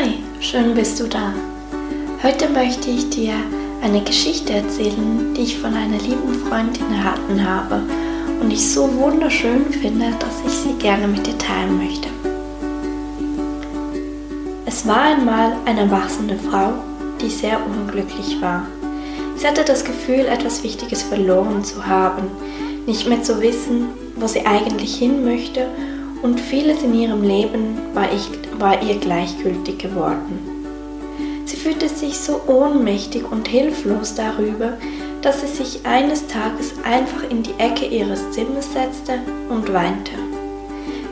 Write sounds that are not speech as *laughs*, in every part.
Hi, schön bist du da. Heute möchte ich dir eine Geschichte erzählen, die ich von einer lieben Freundin erhalten habe und ich so wunderschön finde, dass ich sie gerne mit dir teilen möchte. Es war einmal eine erwachsene Frau, die sehr unglücklich war. Sie hatte das Gefühl, etwas Wichtiges verloren zu haben, nicht mehr zu wissen, wo sie eigentlich hin möchte und vieles in ihrem Leben war, ich, war ihr gleichgültig geworden. Sie fühlte sich so ohnmächtig und hilflos darüber, dass sie sich eines Tages einfach in die Ecke ihres Zimmers setzte und weinte.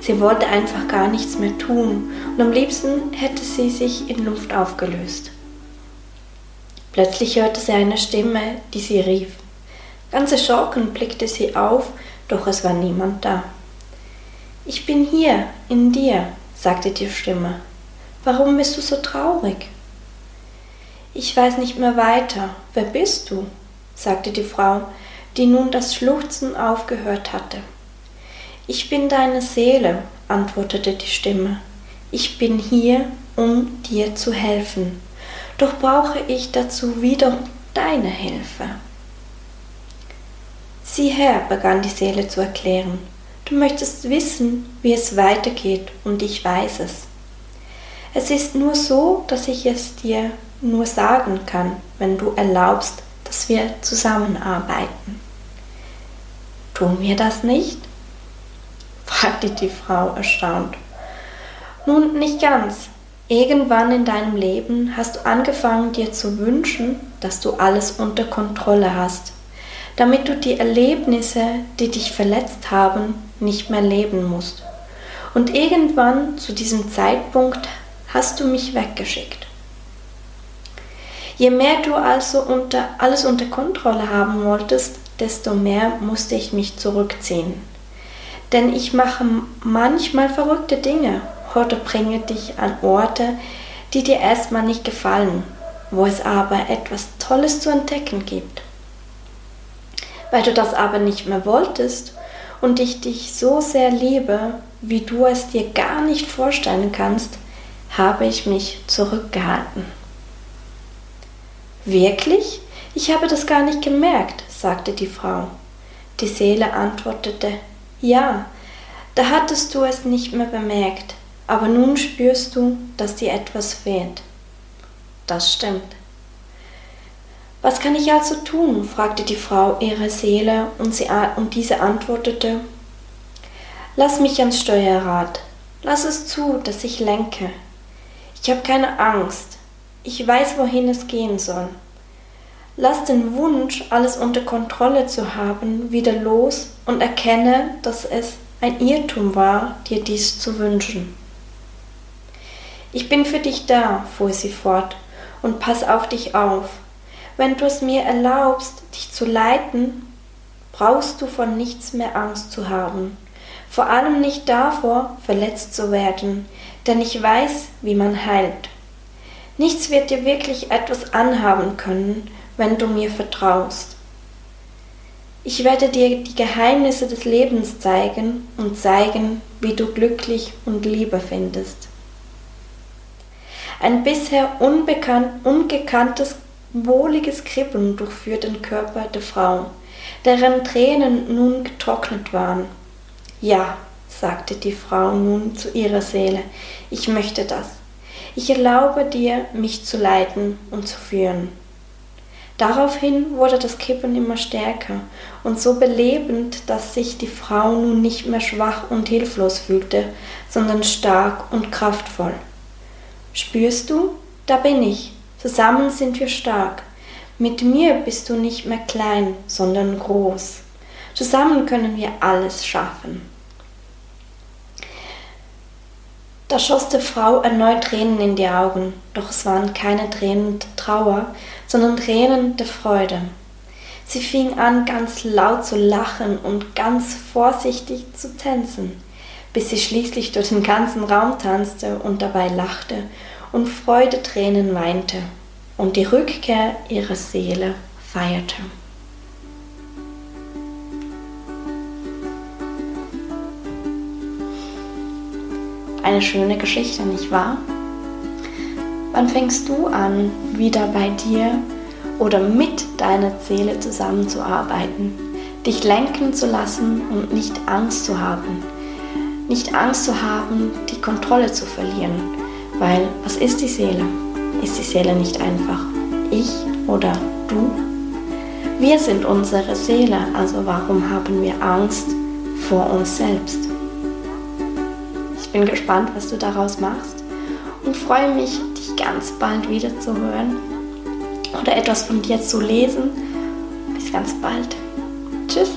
Sie wollte einfach gar nichts mehr tun und am liebsten hätte sie sich in Luft aufgelöst. Plötzlich hörte sie eine Stimme, die sie rief. Ganz erschrocken blickte sie auf, doch es war niemand da. Ich bin hier, in dir, sagte die Stimme. Warum bist du so traurig? Ich weiß nicht mehr weiter. Wer bist du? sagte die Frau, die nun das Schluchzen aufgehört hatte. Ich bin deine Seele, antwortete die Stimme. Ich bin hier, um dir zu helfen. Doch brauche ich dazu wieder deine Hilfe. Sieh her, begann die Seele zu erklären. Du möchtest wissen, wie es weitergeht, und ich weiß es. Es ist nur so, dass ich es dir nur sagen kann, wenn du erlaubst, dass wir zusammenarbeiten. Tun wir das nicht? *laughs* fragte die Frau erstaunt. Nun, nicht ganz. Irgendwann in deinem Leben hast du angefangen dir zu wünschen, dass du alles unter Kontrolle hast damit du die Erlebnisse, die dich verletzt haben, nicht mehr leben musst. Und irgendwann zu diesem Zeitpunkt hast du mich weggeschickt. Je mehr du also unter, alles unter Kontrolle haben wolltest, desto mehr musste ich mich zurückziehen. Denn ich mache manchmal verrückte Dinge oder bringe dich an Orte, die dir erstmal nicht gefallen, wo es aber etwas Tolles zu entdecken gibt. Weil du das aber nicht mehr wolltest und ich dich so sehr liebe, wie du es dir gar nicht vorstellen kannst, habe ich mich zurückgehalten. Wirklich? Ich habe das gar nicht gemerkt, sagte die Frau. Die Seele antwortete, ja, da hattest du es nicht mehr bemerkt, aber nun spürst du, dass dir etwas fehlt. Das stimmt. Was kann ich also tun? fragte die Frau ihre Seele, und, sie, und diese antwortete Lass mich ans Steuerrad, lass es zu, dass ich lenke. Ich habe keine Angst, ich weiß, wohin es gehen soll. Lass den Wunsch, alles unter Kontrolle zu haben, wieder los und erkenne, dass es ein Irrtum war, dir dies zu wünschen. Ich bin für dich da, fuhr sie fort, und pass auf dich auf. Wenn du es mir erlaubst, dich zu leiten, brauchst du von nichts mehr Angst zu haben. Vor allem nicht davor, verletzt zu werden, denn ich weiß, wie man heilt. Nichts wird dir wirklich etwas anhaben können, wenn du mir vertraust. Ich werde dir die Geheimnisse des Lebens zeigen und zeigen, wie du glücklich und Liebe findest. Ein bisher unbekannt, ungekanntes Wohliges Kribbeln durchführt den Körper der Frau, deren Tränen nun getrocknet waren. Ja, sagte die Frau nun zu ihrer Seele, ich möchte das. Ich erlaube dir, mich zu leiten und zu führen. Daraufhin wurde das Kippen immer stärker und so belebend, dass sich die Frau nun nicht mehr schwach und hilflos fühlte, sondern stark und kraftvoll. Spürst du? Da bin ich, Zusammen sind wir stark. Mit mir bist du nicht mehr klein, sondern groß. Zusammen können wir alles schaffen. Da schoss der Frau erneut Tränen in die Augen, doch es waren keine Tränen der Trauer, sondern Tränen der Freude. Sie fing an, ganz laut zu lachen und ganz vorsichtig zu tanzen, bis sie schließlich durch den ganzen Raum tanzte und dabei lachte und Freudetränen weinte und die Rückkehr ihrer Seele feierte. Eine schöne Geschichte, nicht wahr? Wann fängst du an, wieder bei dir oder mit deiner Seele zusammenzuarbeiten, dich lenken zu lassen und nicht Angst zu haben? Nicht Angst zu haben, die Kontrolle zu verlieren, weil was ist die Seele? Ist die Seele nicht einfach ich oder du? Wir sind unsere Seele, also warum haben wir Angst vor uns selbst? Ich bin gespannt, was du daraus machst und freue mich, dich ganz bald wieder zu hören oder etwas von dir zu lesen. Bis ganz bald. Tschüss.